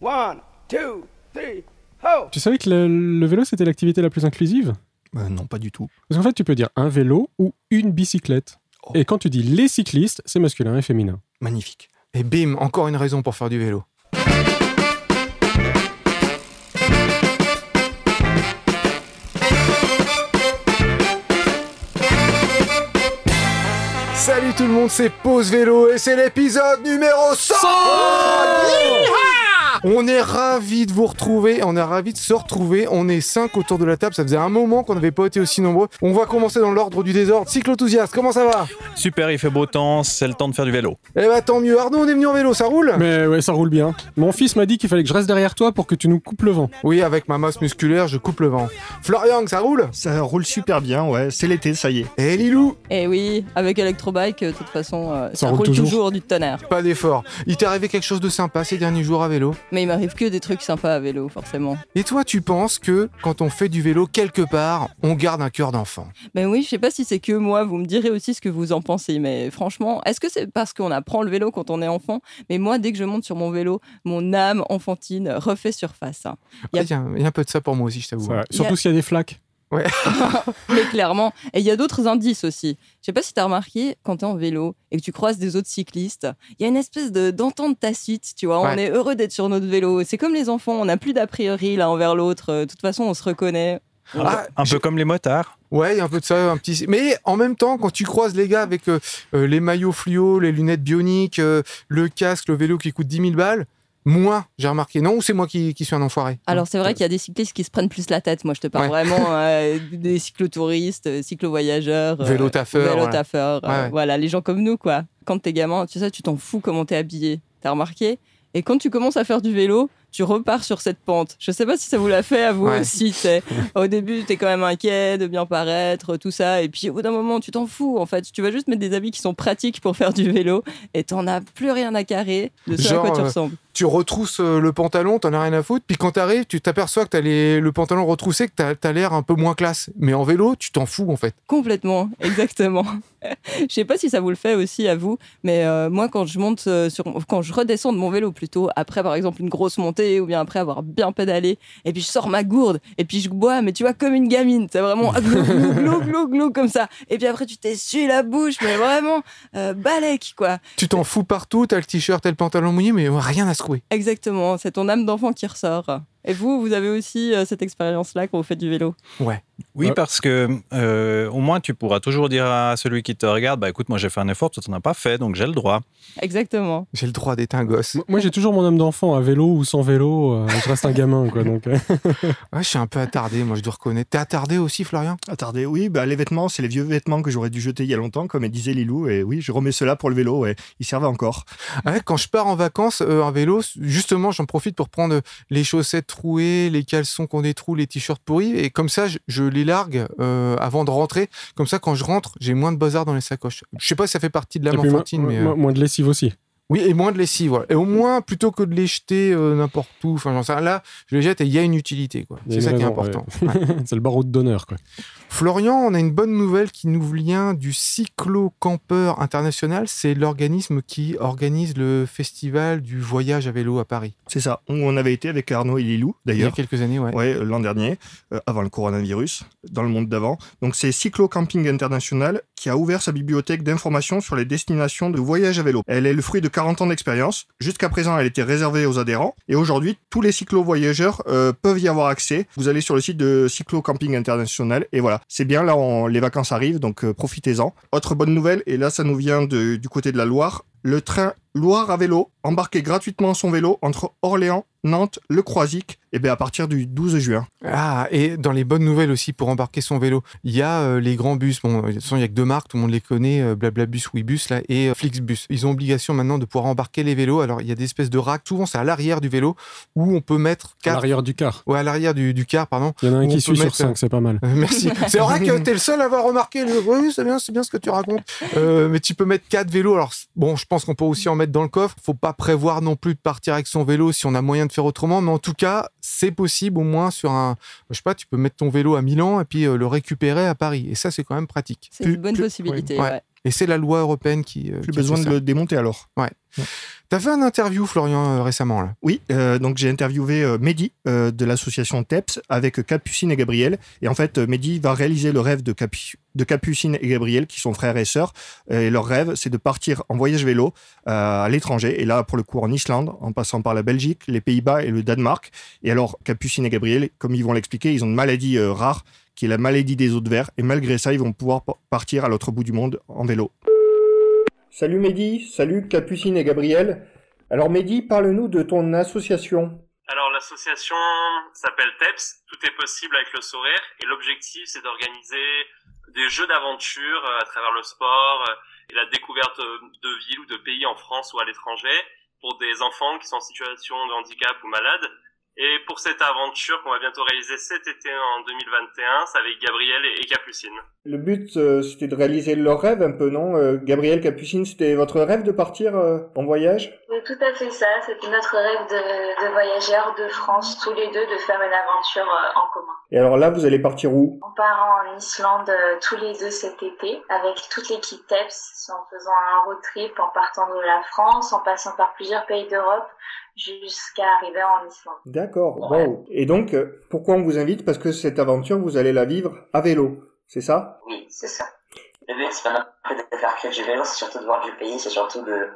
One, two, three, ho! Tu savais que le, le vélo, c'était l'activité la plus inclusive? Euh, non, pas du tout. Parce qu'en fait, tu peux dire un vélo ou une bicyclette. Oh. Et quand tu dis les cyclistes, c'est masculin et féminin. Magnifique. Et bim, encore une raison pour faire du vélo. Salut tout le monde, c'est Pause Vélo et c'est l'épisode numéro 100 On est ravis de vous retrouver, on est ravis de se retrouver. On est 5 autour de la table, ça faisait un moment qu'on n'avait pas été aussi nombreux. On va commencer dans l'ordre du désordre. Cyclo-enthousiaste, comment ça va? Super, il fait beau temps, c'est le temps de faire du vélo. Eh bah tant mieux, Arnaud, on est venu en vélo, ça roule? Mais ouais, ça roule bien. Mon fils m'a dit qu'il fallait que je reste derrière toi pour que tu nous coupes le vent. Oui, avec ma masse musculaire, je coupe le vent. Florian, ça roule? Ça roule super bien, ouais. C'est l'été, ça y est. Et Lilou Et oui, avec Electrobike, euh, de toute façon, euh, ça, roule roule toujours. toujours. du tonnerre. Pas d'effort. Il t'est arrivé quelque chose de sympa ces derniers jours à vélo? Mais il m'arrive que des trucs sympas à vélo, forcément. Et toi, tu penses que quand on fait du vélo quelque part, on garde un cœur d'enfant? Mais oui, je sais pas si c'est que moi, vous me direz aussi ce que vous en pensez. Mais franchement, est-ce que c'est parce qu'on apprend le vélo quand on est enfant? Mais moi, dès que je monte sur mon vélo, mon âme enfantine refait surface. hein. Y a- Il y, a y a un peu de ça pour moi aussi, je t'avoue. Surtout s'il y a des flaques. Mais clairement. Et il y a d'autres indices aussi. Je sais pas si tu as remarqué, quand tu es en vélo et que tu croises des autres cyclistes, il y a une espèce de- d'entente tacite, tu vois. On Ouais. est heureux d'être sur notre vélo. C'est comme les enfants, on n'a plus d'a priori l'un envers l'autre. De toute façon, on se reconnaît. Ah, Un peu comme les motards. Ouais, il y a un peu de ça, un petit. Mais en même temps, quand tu croises les gars avec euh, euh, les maillots fluo, les lunettes bioniques, euh, le casque, le vélo qui coûte 10 000 balles, moi, j'ai remarqué. Non, ou c'est moi qui, qui suis un enfoiré? Alors c'est vrai qu'il y a des cyclistes qui se prennent plus la tête. Moi, je te parle Ouais. vraiment euh, des cyclotouristes, euh, cyclo-voyageurs, euh, vélo-taffeurs, euh, Ouais, ouais. voilà, les gens comme nous, quoi. Quand t'es gamin, tu sais, tu t'en fous comment t'es habillé. T'as remarqué? Et quand tu commences à faire du vélo, tu repars sur cette pente. Je sais pas si ça vous l'a fait à vous Ouais. aussi. Au début, t'es quand même inquiet de bien paraître, tout ça. Et puis au bout d'un moment, tu t'en fous. En fait, tu vas juste mettre des habits qui sont pratiques pour faire du vélo et t'en as plus rien à carrer de ce à Genre, quoi tu euh, ressembles. Tu retrousses euh, le pantalon, t'en as rien à foutre, puis quand t'arrives, tu t'aperçois que t'as les- le pantalon retroussé, que t'as as, l'air un peu moins classe. Mais en vélo, tu t'en fous en fait. Complètement, exactement. je sais pas si ça vous le fait aussi à vous, mais euh, moi quand je monte euh, sur, quand je redescends de mon vélo plutôt après par exemple une grosse montée ou bien après avoir bien pédalé, et puis je sors ma gourde et puis je bois, mais tu vois comme une gamine, c'est vraiment glou glou glou comme ça. Et puis après tu t'essuies la bouche, mais vraiment euh, balèque quoi. Tu t'en fous partout, t'as le t-shirt, t'as le pantalon mouillé, mais rien à Exactement, c'est ton âme d'enfant qui ressort. Et vous, vous avez aussi euh, cette expérience-là quand vous faites du vélo? Ouais. Oui, Ouais. parce que euh, au moins tu pourras toujours dire à celui qui te regarde, bah écoute, moi j'ai fait un effort, toi t'en as pas fait, donc j'ai le droit. Exactement. J'ai le droit d'être un gosse. Moi, j'ai toujours mon âme d'enfant, à vélo ou sans vélo. euh, je reste un gamin, quoi. Donc, euh. Ouais, je suis un peu attardé, moi je dois reconnaître. T'es attardé aussi, Florian? Attendez, oui, bah, les vêtements, c'est les vieux vêtements que j'aurais dû jeter il y a longtemps, comme disait Lilou. Et oui, je remets cela pour le vélo, et ils servent encore. Ouais, quand je pars en vacances euh, en vélo, justement, j'en profite pour prendre les chaussettes les caleçons qu'on trous, les t-shirts pourris, et comme ça, je, je les largue euh, avant de rentrer. Comme ça, quand je rentre, j'ai moins de bazar dans les sacoches. Je sais pas si ça fait partie de l'âme moins- enfantine, mais euh, moins- de lessive aussi. oui, et moins de lessive. Voilà. Et au moins, plutôt que de les jeter euh, n'importe où, enfin, j'en sais là, je les jette et il y a une utilité, quoi. C'est ça qui est important. Ouais. c'est le barreau d'honneur, quoi. Florian, on a une bonne nouvelle qui nous vient du Cyclo Campeur International. C'est l'organisme qui organise le festival du voyage à vélo à Paris. C'est ça. Où on avait été avec Arnaud et Lilou, Il y a d'ailleurs. quelques années, ouais. Ouais, l'an dernier, euh, avant le coronavirus, dans le monde d'avant. Donc c'est Cyclo Camping International qui a ouvert sa bibliothèque d'informations sur les destinations de voyage à vélo. Elle est le fruit de 40 ans d'expérience. Jusqu'à présent, elle était réservée aux adhérents. Et aujourd'hui, tous les cyclo-voyageurs euh, peuvent y avoir accès. Vous allez sur le site de Cyclo Camping International et voilà. C'est bien, là, les vacances arrivent, donc euh, profitez-en. Autre bonne nouvelle, et là, ça nous vient du côté de la Loire. Le train Loire à vélo, embarquez gratuitement son vélo entre Orléans, Nantes, Le Croisic, et bien à partir du 12 juin. Ah, et dans les bonnes nouvelles aussi pour embarquer son vélo, il y a euh, les grands bus. Bon, de toute façon, il n'y a que deux marques, tout le monde les connaît, euh, Blablabus, Ouibus là, et euh, Flixbus. Ils ont obligation maintenant de pouvoir embarquer les vélos. Alors, il y a des espèces de racks, souvent c'est à l'arrière du vélo, où on peut mettre À quatre. l'arrière du car. Ouais, à l'arrière du, du car, pardon. Il y en a un On qui suit sur mettre, 5, c'est pas mal. Euh, Merci. C'est vrai que t'es le seul à avoir remarqué. Le... Oui, c'est bien, c'est bien ce que tu racontes. Euh, mais tu peux mettre quatre vélos. Alors bon, je pense qu'on peut aussi en mettre dans le coffre. Faut pas prévoir non plus de partir avec son vélo si on a moyen de faire autrement. Mais en tout cas, c'est possible au moins sur un. Je sais pas, tu peux mettre ton vélo à Milan et puis euh, le récupérer à Paris. Et ça, c'est quand même pratique. C'est une bonne plus- possibilité. ouais. ouais. Et c'est la loi européenne qui. euh, Plus qui besoin de ça. le démonter alors. T'as fait un interview, Florian, euh, récemment là? Oui, euh, donc j'ai interviewé euh, Mehdi de l'association TEPS avec Capucine et Gabriel. Et en fait, Mehdi va réaliser le rêve de, Capu- de Capucine et Gabriel, qui sont frères et sœurs. Et leur rêve, c'est de partir en voyage vélo à l'étranger. Et là, pour le coup, en Islande, en passant par la Belgique, les Pays-Bas et le Danemark. Et alors, Capucine et Gabriel, comme ils vont l'expliquer, ils ont une maladie rare, qui est la maladie des os de verre. Et malgré ça, ils vont pouvoir pa- partir à l'autre bout du monde en vélo. Salut Mehdi, salut Capucine et Gabriel. Alors Mehdi, parle-nous de ton association. Alors l'association s'appelle TEPS, tout est possible avec le sourire, et l'objectif c'est d'organiser des jeux d'aventure euh, à travers le sport euh, et la découverte euh, de villes ou de pays en France ou à l'étranger pour des enfants qui sont en situation de handicap ou malades. Et pour cette aventure qu'on va bientôt réaliser cet été en 2021, c'est avec Gabriel et Capucine. Le but, euh, c'était de réaliser leur rêve un peu, non Euh, Gabriel, Capucine, c'était votre rêve de partir euh, en voyage? C'est tout à fait ça. C'était notre rêve de, de voyager hors de France, tous les deux, de faire une aventure euh, en commun. Et alors là, vous allez partir où? On part en Islande euh, tous les deux cet été avec toute l'équipe TEPS en faisant un road trip en partant de la France, en passant par plusieurs pays d'Europe jusqu'à arriver en Islande. D'accord, Ouais. wow. Et donc, euh, pourquoi on vous invite? Parce que cette aventure, vous allez la vivre à vélo, c'est ça? Oui, c'est ça. Le but, c'est pas non plus de faire que du vélo, c'est surtout de voir du pays, c'est surtout de,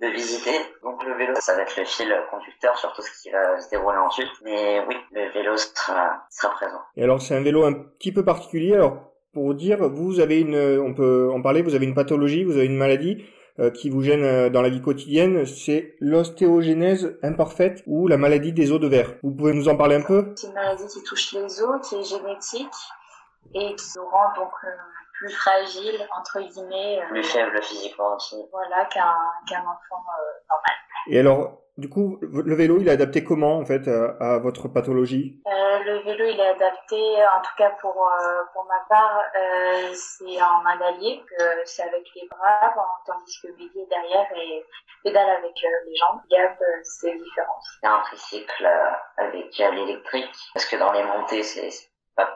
de visiter. Donc le vélo, ça va être le fil conducteur sur tout ce qui va se dérouler ensuite. Mais oui, le vélo sera, sera présent. Et alors, c'est un vélo un petit peu particulier. Alors, pour dire, vous avez une, on peut en parler, vous avez une pathologie, vous avez une maladie qui vous gêne euh, dans la vie quotidienne, c'est l'ostéogénèse imparfaite ou la maladie des os de verre. Vous pouvez nous en parler un peu? C'est une maladie qui touche les os, qui est génétique et qui nous rend donc euh, plus fragile, entre guillemets, euh, Plus faible physiquement aussi. voilà, qu'un qu'un enfant euh, normal. Et alors, du coup, le vélo, il est adapté comment, en fait, à, à votre pathologie? Euh, le vélo, il est adapté, en tout cas pour euh, pour ma part, euh, c'est en main d'allier, c'est avec les bras, tandis que est derrière et pédale avec euh, les jambes. Gab, euh, c'est différent. Il y a un tricycle euh, avec l'électrique, parce que dans les montées, c'est c'est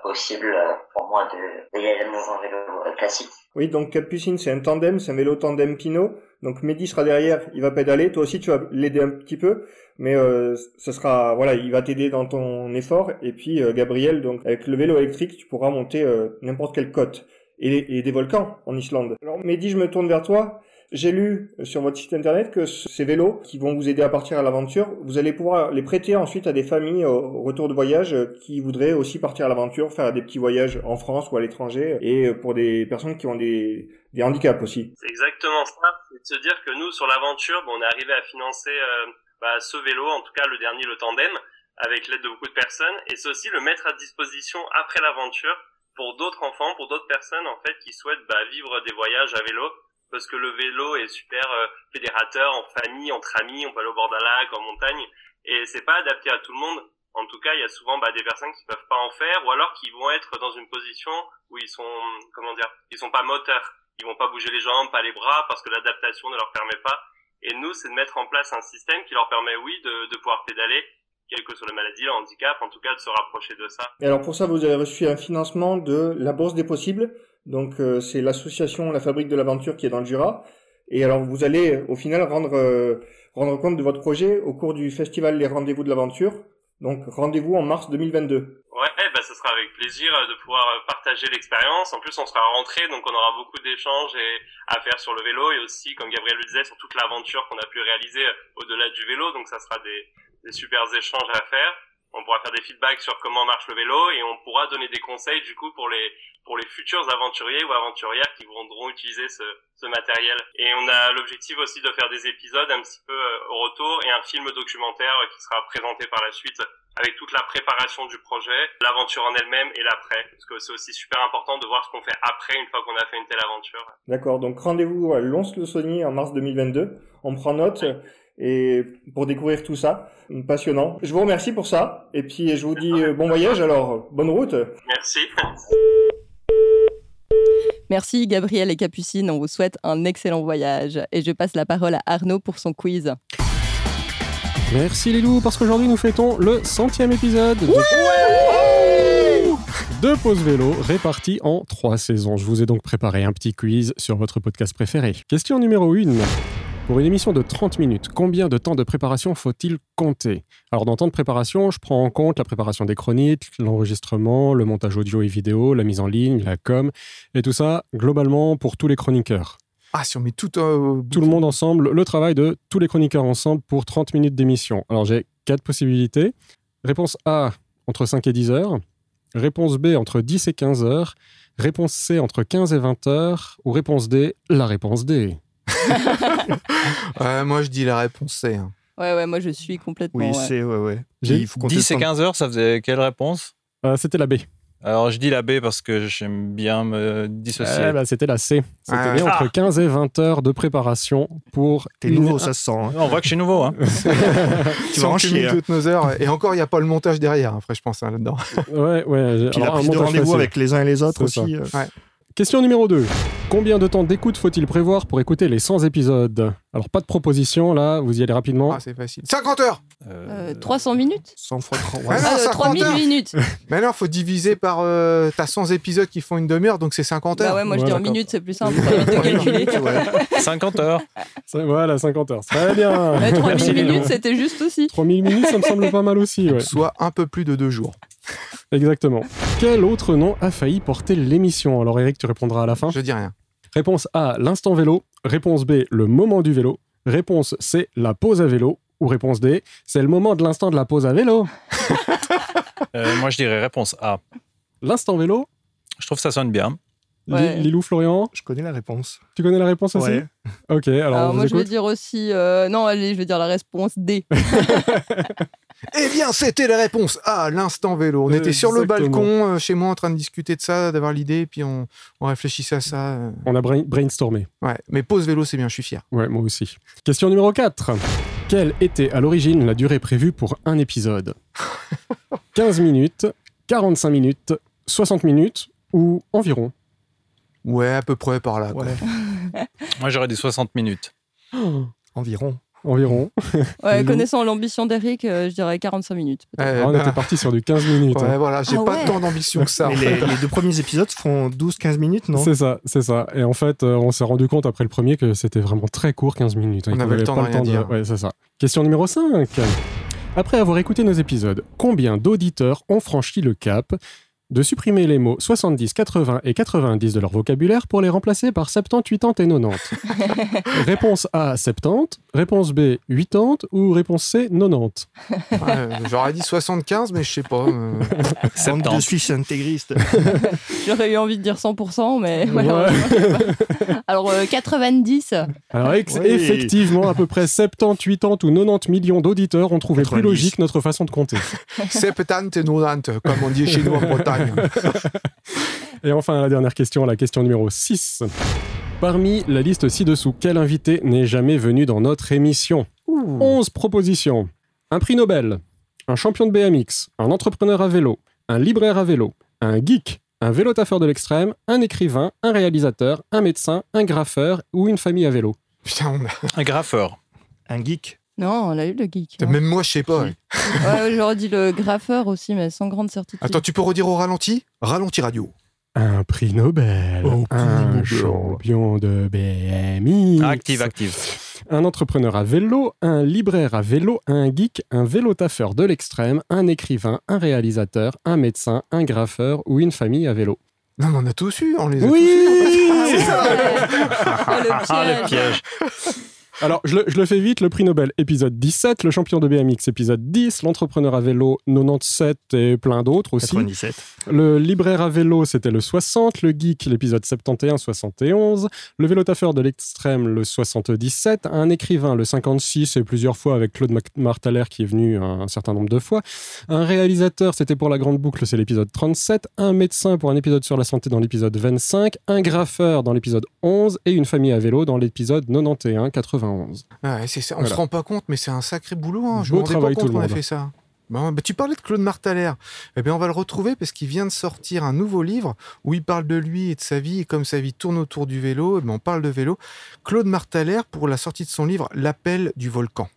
possible euh, pour moi de dans un vélo euh, classique. Oui, donc Capucine, c'est un tandem, c'est un vélo tandem Pinot. Donc Mehdi sera derrière, il va pédaler. Toi aussi, tu vas l'aider un petit peu, mais euh, ce sera, voilà, il va t'aider dans ton effort. Et puis euh, Gabriel, donc avec le vélo électrique, tu pourras monter n'importe quelle côte et, et des volcans en Islande. Alors Mehdi, je me tourne vers toi. J'ai lu sur votre site internet que ce- ces vélos qui vont vous aider à partir à l'aventure, vous allez pouvoir les prêter ensuite à des familles au au retour de voyage euh, qui voudraient aussi partir à l'aventure, faire des petits voyages en France ou à l'étranger, et euh, pour des personnes qui ont des, des handicaps aussi. C'est exactement ça. C'est de se dire que nous, sur l'aventure, bon, on est arrivé à financer euh, bah, ce vélo, en tout cas le dernier, le tandem, avec l'aide de beaucoup de personnes. Et c'est aussi le mettre à disposition après l'aventure pour d'autres enfants, pour d'autres personnes en fait qui souhaitent bah, vivre des voyages à vélo. Parce que le vélo est super euh, fédérateur en famille, entre amis, on peut aller au bord d'un lac, en montagne. Et c'est pas adapté à tout le monde. En tout cas, il y a souvent bah, des personnes qui peuvent pas en faire, ou alors qui vont être dans une position où ils sont, comment dire, ils sont pas moteurs ils vont pas bouger les jambes, pas les bras, parce que l'adaptation ne leur permet pas. Et nous, c'est de mettre en place un système qui leur permet, oui, de, de pouvoir pédaler, quelle que soit la maladie, le handicap, en tout cas de se rapprocher de ça. Et alors pour ça, vous avez reçu un financement de la Bourse des Possibles. Donc euh, c'est l'association La Fabrique de l'Aventure qui est dans le Jura. Et alors vous allez au final rendre euh, rendre compte de votre projet au cours du festival Les Rendez-vous de l'Aventure. Donc rendez-vous en mars 2022. Ouais, bah, ce sera avec plaisir euh, de pouvoir euh, partager l'expérience. En plus, on sera rentré, donc on aura beaucoup d'échanges et à faire sur le vélo et aussi, comme Gabriel le disait, sur toute l'aventure qu'on a pu réaliser euh, au-delà du vélo. Donc ça sera des, des super échanges à faire. On pourra faire des feedbacks sur comment marche le vélo et on pourra donner des conseils du coup pour les pour les futurs aventuriers ou aventurières qui voudront utiliser ce, ce matériel. Et on a l'objectif aussi de faire des épisodes un petit peu euh, au retour et un film documentaire euh, qui sera présenté par la suite avec toute la préparation du projet, l'aventure en elle-même et l'après. Parce que c'est aussi super important de voir ce qu'on fait après une fois qu'on a fait une telle aventure. D'accord, donc rendez-vous à Lons-le-Saunier en mars 2022. On prend note et pour découvrir tout ça. Passionnant. Je vous remercie pour ça. Et puis je vous dis euh, bon voyage alors. Bonne route. Merci. Merci Gabriel et Capucine, on vous souhaite un excellent voyage. Et je passe la parole à Arnaud pour son quiz. Merci les loups, parce qu'aujourd'hui nous fêtons le centième épisode. de- Deux pauses vélo réparties en trois saisons. Je vous ai donc préparé un petit quiz sur votre podcast préféré. Question numéro 1. Pour une émission de 30 minutes, combien de temps de préparation faut-il compter? Alors dans temps de préparation, je prends en compte la préparation des chroniques, l'enregistrement, le montage audio et vidéo, la mise en ligne, la com, et tout ça globalement pour tous les chroniqueurs. Ah, si on met tout euh, Tout le monde ensemble, le travail de tous les chroniqueurs ensemble pour 30 minutes d'émission. Alors j'ai quatre possibilités. Réponse A, entre 5 et 10 heures. Réponse B, entre 10 et 15 heures. Réponse C, entre 15 et 20 heures. Ou réponse D, la réponse D. Ouais, moi, je dis la réponse C. hein. Ouais, ouais, moi je suis complètement. Oui, ouais. c'est ouais, ouais. J'ai Il faut compter 10 et le temps. 15 heures, ça faisait quelle réponse? Euh, C'était la B. Alors, je dis la B parce que j'aime bien me dissocier. Eh ben, C'était la C. C'était Ah, bien ah. entre 15 et 20 heures de préparation pour T'es une- nouveau, ça se sent. hein. On voit que je suis nouveau. Hein. Tu vas en 100 chier. cumule hein. toutes nos heures. Et encore, il n'y a pas le montage derrière, hein, après, je pense, hein, là-dedans. Ouais, ouais. Puis la Alors, un prise de montage rendez-vous facile. avec les uns et les autres C'est aussi. euh. Question numéro 2. Combien de temps d'écoute faut-il prévoir pour écouter les 100 épisodes? Alors, pas de proposition, là, vous y allez rapidement. Ah, c'est facile. 50 heures Euh, Euh, 300 minutes? 100 fois 30. Ah non, Ah, euh, 50 3000 heures. minutes Mais non, faut diviser par. euh, T'as 100 épisodes qui font une demi-heure, donc c'est 50 heures. Bah ouais, moi je Ouais, dis en minutes, c'est plus simple. de calculer. 50 heures. Voilà, 50 heures. Très bien. Ouais, 3000 Merci, minutes, c'était juste aussi. 3000 minutes, ça me semble pas mal aussi. Ouais. Soit un peu plus de deux jours. Exactement. Quel autre nom a failli porter l'émission? Alors, Eric, tu répondras à la fin. Je dis rien. Réponse A, l'instant vélo. Réponse B, le moment du vélo. Réponse C, la pause à vélo. Ou réponse D, c'est le moment de l'instant de la pause à vélo. Euh, moi, je dirais réponse A. L'instant vélo Je trouve que ça sonne bien. Ouais. Lilou Florian, Je connais la réponse. tu connais la réponse aussi? Ouais. Ok, alors, Alors on moi je vais dire aussi. euh, Non, allez, je vais dire la réponse D. Eh bien, c'était la réponse à l'instant vélo. On était sur le balcon, euh, chez moi, en train de discuter de ça, d'avoir l'idée, et puis on, on réfléchissait à ça. euh. On a brain- brainstormé. Ouais, mais pause vélo, c'est bien, je suis fier. Ouais, moi aussi. Question numéro 4. Quelle était à l'origine la durée prévue pour un épisode? 15 minutes, 45 minutes, 60 minutes ou environ? Ouais, à peu près par là. quoi. Moi, j'aurais dit 60 minutes. Environ. Environ. Ouais, connaissant l'ambition d'Eric, euh, je dirais 45 minutes. Ouais, on bah, était parti sur du 15 minutes. hein. ouais, voilà, j'ai Ah pas ouais. tant d'ambition que ça. en Mais fait. les, les deux premiers épisodes font 12-15 minutes, non? C'est ça, c'est ça. Et en fait, euh, on s'est rendu compte après le premier que c'était vraiment très court, 15 minutes. hein, On avait le temps de rien dire. Ouais, c'est ça. Question numéro 5. Après avoir écouté nos épisodes, combien d'auditeurs ont franchi le cap? De supprimer les mots 70, 80 et 90 de leur vocabulaire pour les remplacer par 70, 80 et 90 Réponse A, 70. Réponse B, 80. Ou réponse C, 90 Ouais, J'aurais dit 75, mais je sais pas. euh. 70. Suisses intégristes. J'aurais eu envie de dire 100%, mais Ouais. je. Alors euh, 90. Alors, ex- Oui. effectivement, à peu près 70, 80 ou 90 millions d'auditeurs ont trouvé plus 90. logique notre façon de compter. 70 et 90, comme on dit chez nous en Bretagne. Et enfin, la dernière question, la question numéro 6. Parmi la liste ci-dessous, quel invité n'est jamais venu dans notre émission? 11 propositions. Un prix Nobel, un champion de BMX, un entrepreneur à vélo, un libraire à vélo, un geek, un vélotaffeur de l'extrême, un écrivain, un réalisateur, un médecin, un graffeur ou une famille à vélo. Putain, on a- Un graffeur. Un geek. Non, on a eu le geek. même moi, je sais pas. ouais. Ouais, j'aurais dit le graffeur aussi, mais sans grande certitude. Attends, tu peux redire au ralenti? Ralenti radio. Un prix Nobel, Oh, prix un Nobel. champion de BMX, Active, active. un entrepreneur à vélo, un libraire à vélo, un geek, un vélotaffeur de l'extrême, un écrivain, un réalisateur, un médecin, un graffeur ou une famille à vélo. Non, mais on a tous eu, on les a Oui tous eu. en fait. Ah, le Ah, le piège. Alors, je le, je le fais vite, le prix Nobel, épisode 17, le champion de BMX, épisode 10, l'entrepreneur à vélo, 97 et plein d'autres aussi. 97. Le libraire à vélo, c'était le 60, le geek, l'épisode 71, 71, le vélotaffeur de l'extrême, le 77, un écrivain, le 56, et plusieurs fois avec Claude Martaler qui est venu un, un certain nombre de fois, un réalisateur, c'était pour la grande boucle, c'est l'épisode 37, un médecin pour un épisode sur la santé dans l'épisode 25, un graffeur dans l'épisode 11, et une famille à vélo dans l'épisode 91, 91. Ouais, c'est ça. On Voilà. se rend pas compte, mais c'est un sacré boulot. Hein. Je me rendais pas compte qu'on a fait ça. Bon, bah, tu parlais de Claude Martaler. Eh bien, on va le retrouver parce qu'il vient de sortir un nouveau livre où il parle de lui et de sa vie et comme sa vie tourne autour du vélo. eh on parle de vélo. Claude Martaler pour la sortie de son livre L'appel du volcan.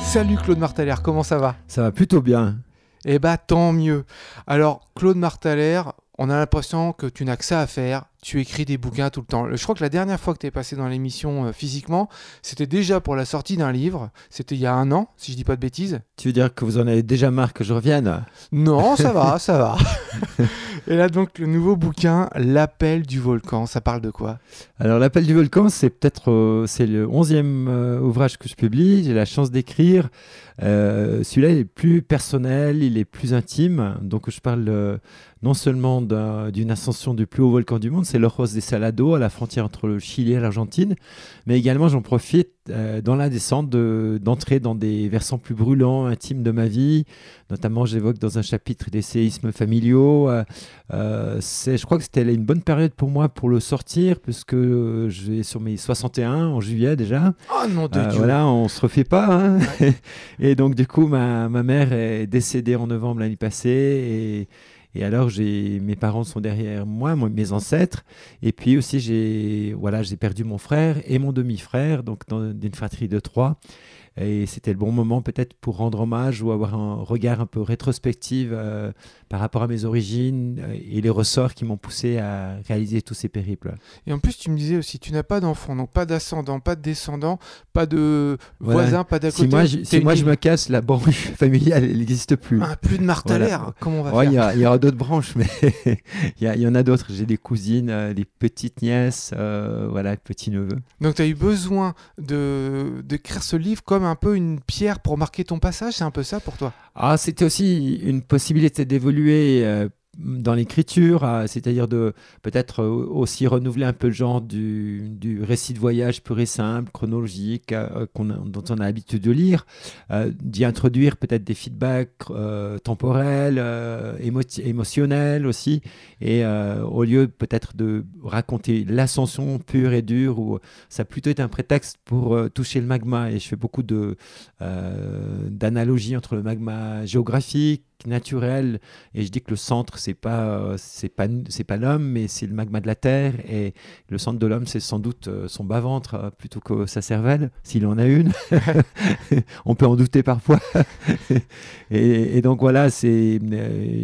Salut Claude Martaler, comment ça va? Ça va plutôt bien. Eh bah tant mieux. Alors Claude Martaler, on a l'impression que tu n'as que ça à faire. Tu écris des bouquins tout le temps. Je crois que la dernière fois que tu es passé dans l'émission euh, physiquement, c'était déjà pour la sortie d'un livre. C'était il y a un an, si je dis pas de bêtises. Tu veux dire que vous en avez déjà marre que je revienne? Non, ça va, ça va. Et là donc le nouveau bouquin, L'appel du volcan, ça parle de quoi? Alors l'appel du volcan, c'est peut-être euh, c'est le onzième euh, ouvrage que je publie. J'ai la chance d'écrire. Euh, Celui-là, il est plus personnel, il est plus intime. Donc je parle non seulement d'un- d'une ascension du plus haut volcan du monde, c'est l'Ojos de Salado, à la frontière entre le Chili et l'Argentine, mais également j'en profite euh, dans la descente de- d'entrer dans des versants plus brûlants, intimes de ma vie. Notamment, j'évoque dans un chapitre des séismes familiaux. Euh, euh, c'est- je crois que c'était une bonne période pour moi pour le sortir, puisque euh, j'ai sur mes 61 en juillet déjà. Oh non de Dieu. voilà, on se refait pas. hein. et donc, du coup, ma, ma mère est décédée en novembre l'année passée. Et, et alors, j'ai, mes parents sont derrière moi, mes ancêtres. Et puis aussi, j'ai, voilà, j'ai perdu mon frère et mon demi-frère, donc dans, d'une fratrie de trois. Et c'était le bon moment peut-être pour rendre hommage ou avoir un regard un peu rétrospectif euh, par rapport à mes origines euh, et les ressorts qui m'ont poussé à réaliser tous ces périples. Et en plus, tu me disais aussi, tu n'as pas d'enfant, donc pas d'ascendant, pas de descendant, pas de Voilà. voisin, pas d'à Si côté. moi, je, T'es si moi je me casse, la branche familiale, elle n'existe plus. Ah, plus de Martaler, Voilà. comment on va Ouais, faire il y, aura d'autres branches, mais il y, en a d'autres. J'ai des cousines, euh, des petites nièces, euh, voilà, petits neveux. Donc tu as eu besoin de d'écrire ce livre comme un peu une pierre pour marquer ton passage, c'est un peu ça pour toi? Ah, c'était aussi une possibilité d'évoluer euh, dans l'écriture, c'est-à-dire de peut-être euh, aussi renouveler un peu le genre du, récit de voyage pur et simple, chronologique, euh, dont on a l'habitude de lire, euh, d'y introduire peut-être des feedbacks temporels, émo- émotionnels aussi, et au lieu peut-être de raconter l'ascension pure et dure, où ça a plutôt été un prétexte pour toucher le magma, et je fais beaucoup d'analogies entre le magma géographique, naturel, et je dis que le centre, c'est pas, euh, c'est pas, c'est pas l'homme, mais c'est le magma de la Terre, et le centre de l'homme, c'est sans doute euh, son bas-ventre euh, plutôt que sa cervelle, s'il en a une. On peut en douter parfois. et, et donc voilà, c'est,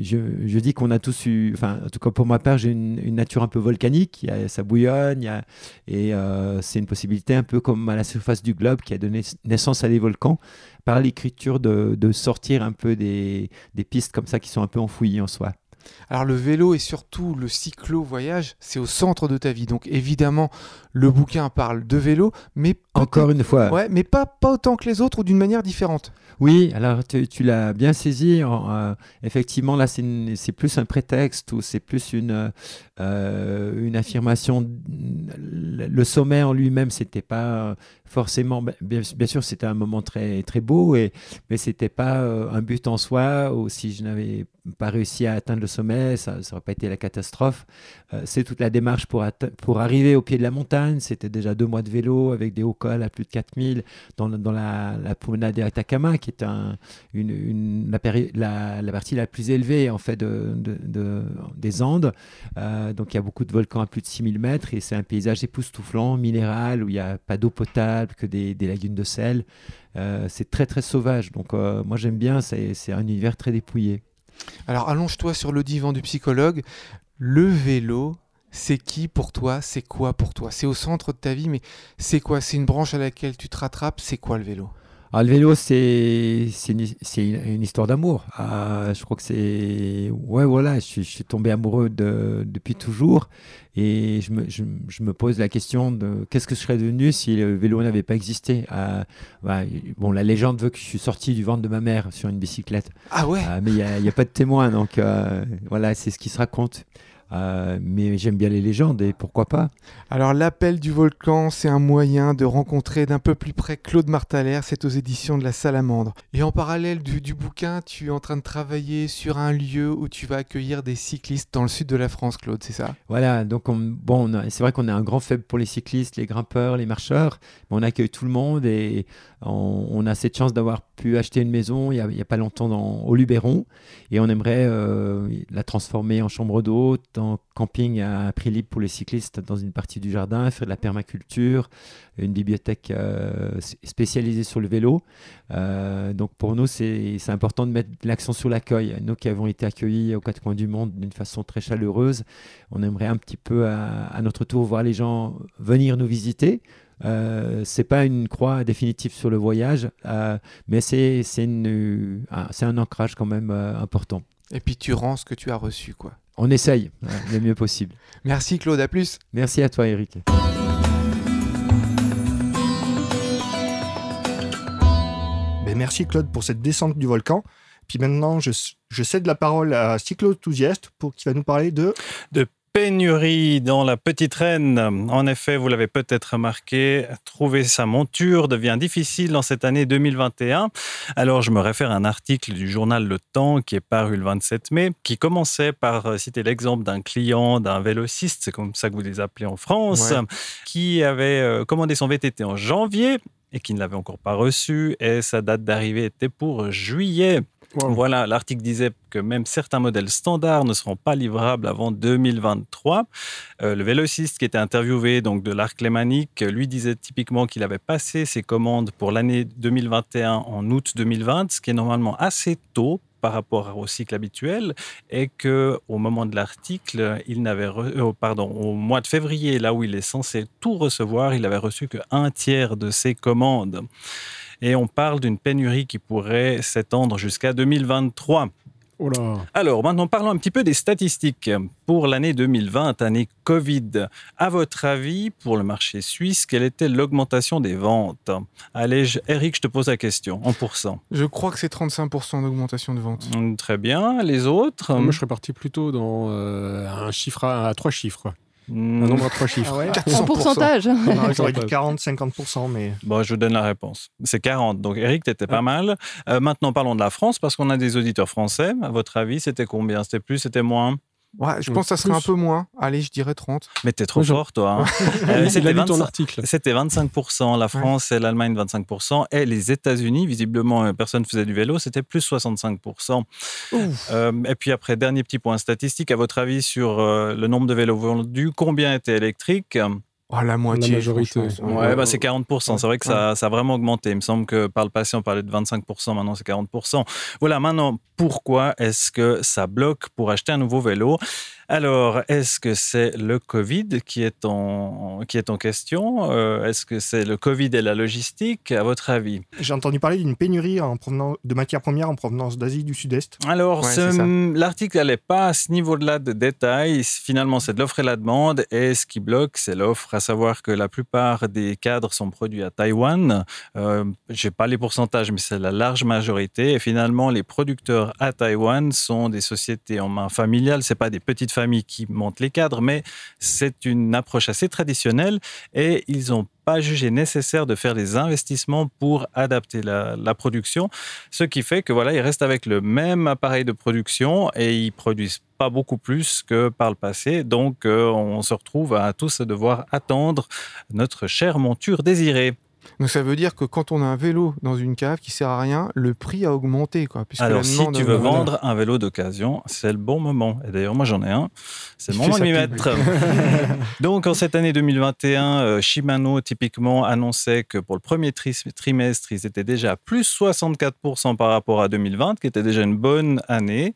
je, je dis qu'on a tous eu, enfin, en tout cas pour ma part, j'ai une, une nature un peu volcanique, il y a, ça bouillonne, il y a, et euh, c'est une possibilité un peu comme à la surface du globe qui a donné naissance à des volcans par l'écriture de, sortir un peu des, des pistes comme ça qui sont un peu enfouies en soi. Alors le vélo et surtout le cyclo-voyage, c'est au centre de ta vie. Donc évidemment, le bouquin parle de vélo, mais Encore une fois. Ouais, mais pas, pas autant que les autres ou d'une manière différente. Oui, alors tu, tu l'as bien saisi. en, euh, effectivement, là, c'est plus un prétexte ou c'est plus une, euh, une affirmation. Le sommet en lui-même, c'était pas forcément. Bien, bien sûr, c'était un moment très, très beau, et, mais c'était pas euh, un but en soi. Ou si je n'avais pas réussi à atteindre le sommet, ça n'aurait pas été la catastrophe. Euh, c'est toute la démarche pour, pour arriver au pied de la montagne. C'était déjà deux mois de vélo avec des hauts cols à plus de 4000 dans, dans la, la promenade des Atacama, qui est un, une, la, partie la plus élevée en fait de, de- de- des Andes. Euh, donc il y a beaucoup de volcans à plus de 6000 mètres et c'est un paysage époustouflant, minéral, où il n'y a pas d'eau potable, que des, des lagunes de sel. Euh, c'est très très sauvage. Donc moi j'aime bien, c'est un univers très dépouillé. Alors allonge-toi sur le divan du psychologue. Le vélo, c'est qui pour toi? C'est quoi pour toi? C'est au centre de ta vie, mais c'est quoi? C'est une branche à laquelle tu te rattrapes? C'est quoi le vélo? Alors, le vélo, c'est une, une- histoire d'amour. Ah, je crois que c'est. Ouais, voilà, je suis, je suis tombé amoureux de, depuis toujours. Et je me, je, je me pose la question de qu'est-ce que je serais devenu si le vélo n'avait pas existé? Ah, ouais, bon, la légende veut que je suis sorti du ventre de ma mère sur une bicyclette. Ah ouais? Ah, mais il n'y a, a pas de témoin, donc euh, voilà, c'est ce qui se raconte. Euh, mais j'aime bien les légendes et pourquoi pas. Alors l'appel du volcan, c'est un moyen de rencontrer d'un peu plus près Claude Martaler, c'est aux éditions de la Salamandre. Et en parallèle du, du bouquin, tu es en train de travailler sur un lieu où tu vas accueillir des cyclistes dans le sud de la France, Claude, c'est ça? Voilà, donc on- bon, c'est vrai qu'on a un grand faible pour les cyclistes, les grimpeurs, les marcheurs, mais on accueille tout le monde et on, on a cette chance d'avoir pu acheter une maison il n'y a, pas longtemps dans, au Luberon et on aimerait euh, la transformer en chambre d'hôte en camping à prix libre pour les cyclistes dans une partie du jardin, faire de la permaculture, une bibliothèque euh, spécialisée sur le vélo. Euh, donc pour nous, c'est important de mettre l'accent sur l'accueil. Nous qui avons été accueillis aux quatre coins du monde d'une façon très chaleureuse, on aimerait un petit peu à notre tour voir les gens venir nous visiter. Euh, c'est pas une croix définitive sur le voyage, euh, mais c'est un ancrage quand même euh, important. Et puis tu rends ce que tu as reçu, quoi. On essaye le mieux possible. Merci Claude, à plus. Merci à toi Eric. Ben, merci Claude pour cette descente du volcan. Puis maintenant, je, je cède la parole à cyclo pour qui va nous parler de... De pénurie dans la petite reine. En effet, vous l'avez peut-être remarqué, trouver sa monture devient difficile dans cette année 2021. Alors, je me réfère à un article du journal Le Temps qui est paru le 27 mai, qui commençait par citer l'exemple d'un client, d'un vélociste, c'est comme ça que vous les appelez en France, qui avait euh, commandé son VTT en janvier et qui ne l'avait encore pas reçu, et sa date d'arrivée était pour juillet. Voilà, l'article disait que même certains modèles standards ne seront pas livrables avant 2023. Euh, le vélociste qui était interviewé donc de l'arc lémanique, lui disait typiquement qu'il avait passé ses commandes pour l'année 2021 en août 2020, ce qui est normalement assez tôt par rapport au cycle habituel et que au moment de l'article, il n'avait euh, pardon au mois de février, là où il est censé tout recevoir, il avait reçu que un tiers de ses commandes et on parle d'une pénurie qui pourrait s'étendre jusqu'à 2023. Alors, maintenant, parlons un petit peu des statistiques pour l'année 2020, année Covid. À votre avis, pour le marché suisse, quelle était l'augmentation des ventes? Allez, Eric, je te pose la question, en pourcent. Je crois que c'est 35% d'augmentation de ventes. Très bien. Les autres? Moi, je serais parti plutôt dans euh, un chiffre à trois chiffres. Un nombre à trois chiffres. Ah en pourcentage J'aurais dit 40, 50%, mais... Bon, je vous donne la réponse. C'est 40. Donc, Eric, tu étais pas mal. Euh, maintenant, parlons de la France, parce qu'on a des auditeurs français. À votre avis, c'était combien? C'était plus, c'était moins? Ouais, je pense que ça serait un peu moins. Allez, je dirais 30. Mais t'es trop fort, toi. Hein. Euh, c'était ton article. C'était 25%. La France et l'Allemagne, 25%. Et les États-Unis, visiblement, euh, personne faisait du vélo, c'était plus 65%. Euh, et puis après, dernier petit point statistique. À votre avis, sur le nombre de vélos vendus, combien étaient électriques? Oh, la moitié. La majorité. Ouais, bah, c'est 40%. C'est vrai que ça, ça, a vraiment augmenté. Il me semble que par le passé, on parlait de 25%. Maintenant, c'est 40%. Voilà, maintenant, pourquoi est-ce que ça bloque pour acheter un nouveau vélo? Alors, est-ce que c'est le Covid qui est en, qui est en question? Euh, Est-ce que c'est le Covid et la logistique, à votre avis? J'ai entendu parler d'une pénurie en de matières premières en provenance d'Asie du Sud-Est. Alors, l'article n'allait pas à ce niveau-là de détails. Finalement, c'est de l'offre et la demande. Et ce qui bloque, c'est l'offre, à savoir que la plupart des cadres sont produits à Taïwan. Euh, Je n'ai pas les pourcentages, mais c'est la large majorité. Et finalement, les producteurs à Taïwan sont des sociétés en main familiale. Ce pas des petites familles qui montent les cadres, mais c'est une approche assez traditionnelle et ils n'ont pas jugé nécessaire de faire des investissements pour adapter la, production, ce qui fait que voilà, ils restent avec le même appareil de production et ils produisent pas beaucoup plus que par le passé. Donc, euh, on se retrouve à tous devoir attendre notre chère monture désirée. Donc ça veut dire que quand on a un vélo dans une cave qui sert à rien, le prix a augmenté. Quoi, Alors si tu veux vendre un vélo d'occasion, c'est le bon moment. Et d'ailleurs, moi j'en ai un. C'est le moment de m'y mettre. Donc en cette année 2021, euh, Shimano typiquement annonçait que pour le premier trimestre, ils étaient déjà à plus 64% par rapport à 2020, qui était déjà une bonne année.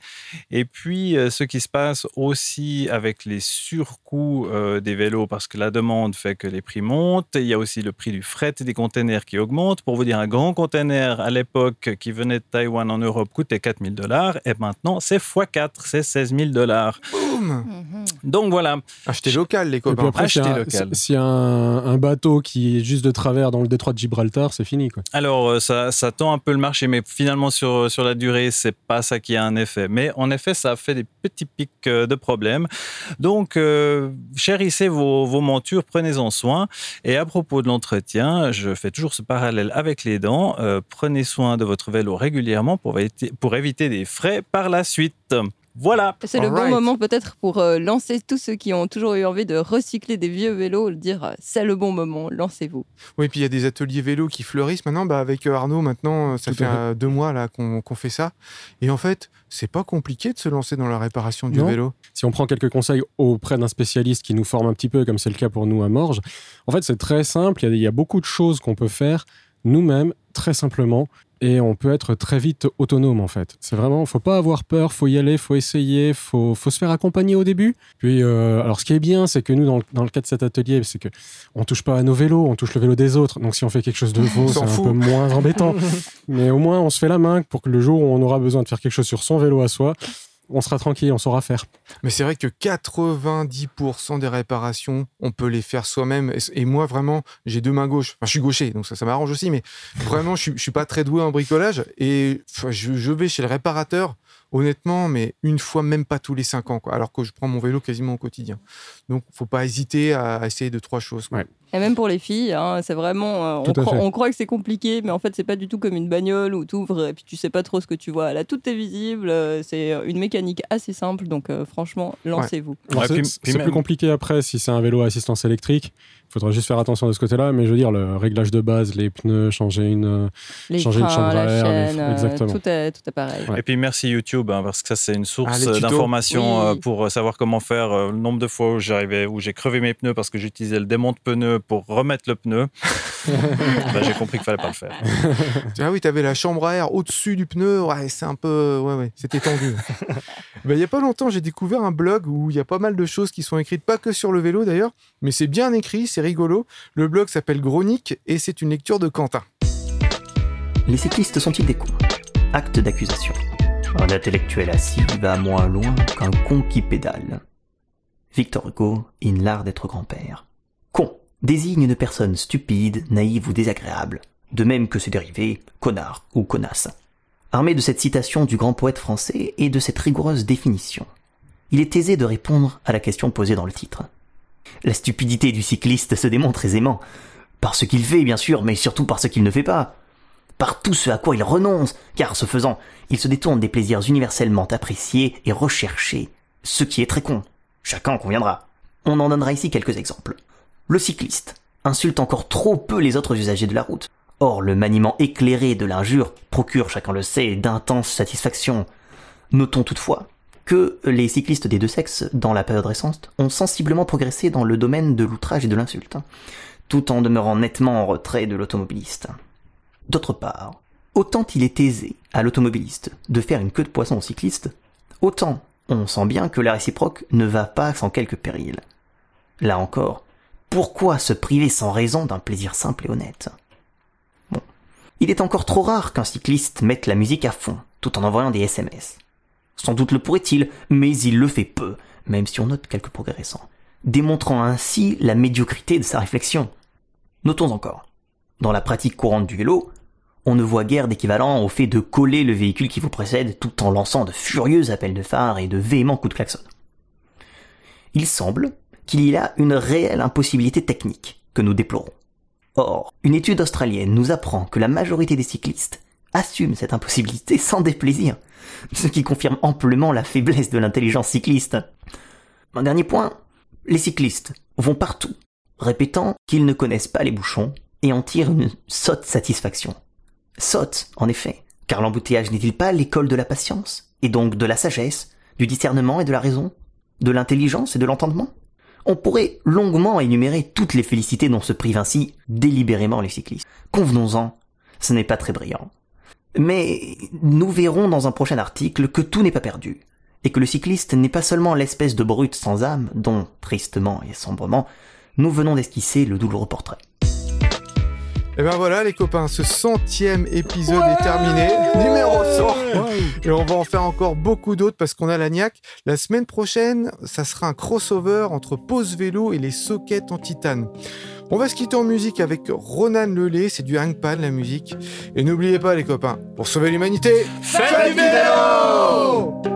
Et puis euh, ce qui se passe aussi avec les surcoûts euh, des vélos, parce que la demande fait que les prix montent. Il y a aussi le prix du fret des containers qui augmentent. Pour vous dire, un grand container à l'époque qui venait de Taïwan en Europe coûtait 4000 dollars et maintenant c'est x4, c'est 16 000 dollars. Mhm. Donc voilà. Acheter local, les copains. Acheter local. S'il y a un, bateau qui est juste de travers dans le détroit de Gibraltar, c'est fini. Quoi. Alors, euh, ça, ça, tend un peu le marché, mais finalement, sur, sur la durée, c'est pas ça qui a un effet. Mais en effet, ça a fait des petits pics euh, de problèmes. Donc, euh, chérissez vos, vos montures, prenez-en soin. Et à propos de l'entretien, je fais toujours ce parallèle avec les dents. prenez soin de votre vélo régulièrement pour éviter des frais par la suite. Voilà. C'est le bon moment peut-être pour euh, lancer tous ceux qui ont toujours eu envie de recycler des vieux vélos, dire euh, c'est le bon moment, lancez-vous. Oui, puis il y a des ateliers vélo qui fleurissent maintenant. Bah, avec euh, Arnaud, maintenant, ça Tout fait euh, deux mois là qu'on fait ça. Et en fait, c'est pas compliqué de se lancer dans la réparation du Non. vélo. Si on prend quelques conseils auprès d'un spécialiste qui nous forme un petit peu, comme c'est le cas pour nous à Morges, en fait, c'est très simple. Il y, a, il y a beaucoup de choses qu'on peut faire nous-mêmes, très simplement, et on peut être très vite autonome, en fait. C'est vraiment, faut pas avoir peur, faut y aller, faut essayer, faut, faut se faire accompagner au début. Puis, euh, alors, ce qui est bien, c'est que nous, dans le, dans le cas de cet atelier, c'est que on touche pas à nos vélos, on touche le vélo des autres. Donc, si on fait quelque chose de faux, c'est un peu moins embêtant. Mais au moins, on se fait la main pour que le jour où on aura besoin de faire quelque chose sur son vélo à soi, on sera tranquille, on saura faire. Mais c'est vrai que 90% des réparations, on peut les faire soi-même. Et, moi, vraiment, j'ai deux mains gauches. Enfin, je suis gaucher, donc ça, m'arrange aussi. Mais vraiment, je, je suis pas très doué en bricolage. Et je, je vais chez le réparateur, honnêtement, mais une fois, même pas tous les cinq ans. Quoi, alors que je prends mon vélo quasiment au quotidien. Donc, faut pas hésiter à essayer deux, trois choses. quoi. Ouais. Et même pour les filles, hein, c'est vraiment. euh, on, croit, fait. on croit que c'est compliqué, mais en fait, c'est pas du tout comme une bagnole où tu ouvres et puis tu sais pas trop ce que tu vois. Là, tout est visible. euh, C'est une mécanique assez simple, donc euh, franchement, lancez-vous. Alors, c'est plus compliqué après si c'est un vélo à assistance électrique. Il faudra juste faire attention de ce côté-là. Mais je veux dire, le réglage de base, les pneus, changer une. Les Changer une chambre à air, chaîne, euh, exactement. tout, est, tout est pareil. Ouais. Et puis merci YouTube, hein, parce que ça c'est une Ah, source tutos. d'informations Oui. euh, pour savoir comment faire. euh, le nombre de fois où j'arrivais, où j'ai crevé mes pneus parce que j'utilisais le démonte pneu pour remettre le pneu, bah, j'ai compris qu'il fallait pas le faire. Ah oui, tu avais la chambre à air au-dessus du pneu. Ouais, c'est un peu. Ouais, ouais, c'était tendu. Ben, Il y a pas longtemps, j'ai découvert un blog où il y a pas mal de choses qui sont écrites, pas que sur le vélo d'ailleurs, mais c'est bien écrit, c'est rigolo. Le blog s'appelle Gronique et c'est une lecture de Quentin. Les cyclistes sont-ils des cons? Acte d'accusation. Un intellectuel assis va moins loin qu'un con qui pédale. Victor Hugo, in l'art d'être grand-père. Con désigne une personne stupide, naïve ou désagréable, de même que ses dérivés, connard ou connasse. Armé de cette citation du grand poète français et de cette rigoureuse définition, il est aisé de répondre à la question posée dans le titre. La stupidité du cycliste se démontre aisément, par ce qu'il fait bien sûr, mais surtout par ce qu'il ne fait pas par tout ce à quoi il renonce, car ce faisant, il se détourne des plaisirs universellement appréciés et recherchés, ce qui est très con. Chacun en conviendra. On en donnera ici quelques exemples. Le cycliste insulte encore trop peu les autres usagers de la route. Or, le maniement éclairé de l'injure procure, chacun le sait, d'intenses satisfactions. Notons toutefois que les cyclistes des deux sexes, dans la période récente, ont sensiblement progressé dans le domaine de l'outrage et de l'insulte, tout en demeurant nettement en retrait de l'automobiliste. D'autre part, autant il est aisé à l'automobiliste de faire une queue de poisson au cycliste, autant on sent bien que la réciproque ne va pas sans quelques périls. Là encore, pourquoi se priver sans raison d'un plaisir simple et honnête? Il est encore trop rare qu'un cycliste mette la musique à fond, tout en envoyant des SMS. Sans doute le pourrait-il, mais il le fait peu, même si on note quelques progrès récents, démontrant ainsi la médiocrité de sa réflexion. Notons encore, dans la pratique courante du vélo, on ne voit guère d'équivalent au fait de coller le véhicule qui vous précède tout en lançant de furieux appels de phare et de véhéments coups de klaxon. Il semble qu'il y a une réelle impossibilité technique que nous déplorons. Or, une étude australienne nous apprend que la majorité des cyclistes assument cette impossibilité sans déplaisir, ce qui confirme amplement la faiblesse de l'intelligence cycliste. Un dernier point, les cyclistes vont partout, répétant qu'ils ne connaissent pas les bouchons et en tirent une sotte satisfaction. Sotte, en effet, car l'embouteillage n'est-il pas l'école de la patience, et donc de la sagesse, du discernement et de la raison, de l'intelligence et de l'entendement? On pourrait longuement énumérer toutes les félicités dont se privent ainsi délibérément les cyclistes. Convenons-en, ce n'est pas très brillant. Mais nous verrons dans un prochain article que tout n'est pas perdu, et que le cycliste n'est pas seulement l'espèce de brute sans âme dont, tristement et sombrement, nous venons d'esquisser le douloureux portrait. Et ben voilà les copains, ce centième épisode est terminé, numéro 100. Et on va en faire encore beaucoup d'autres parce qu'on a la niaque. La semaine prochaine, ça sera un crossover entre pose vélo et les sockets en titane. On va se quitter en musique avec Ronan Lelay, c'est du hangpan la musique. Et n'oubliez pas les copains, pour sauver l'humanité, Faites du vélo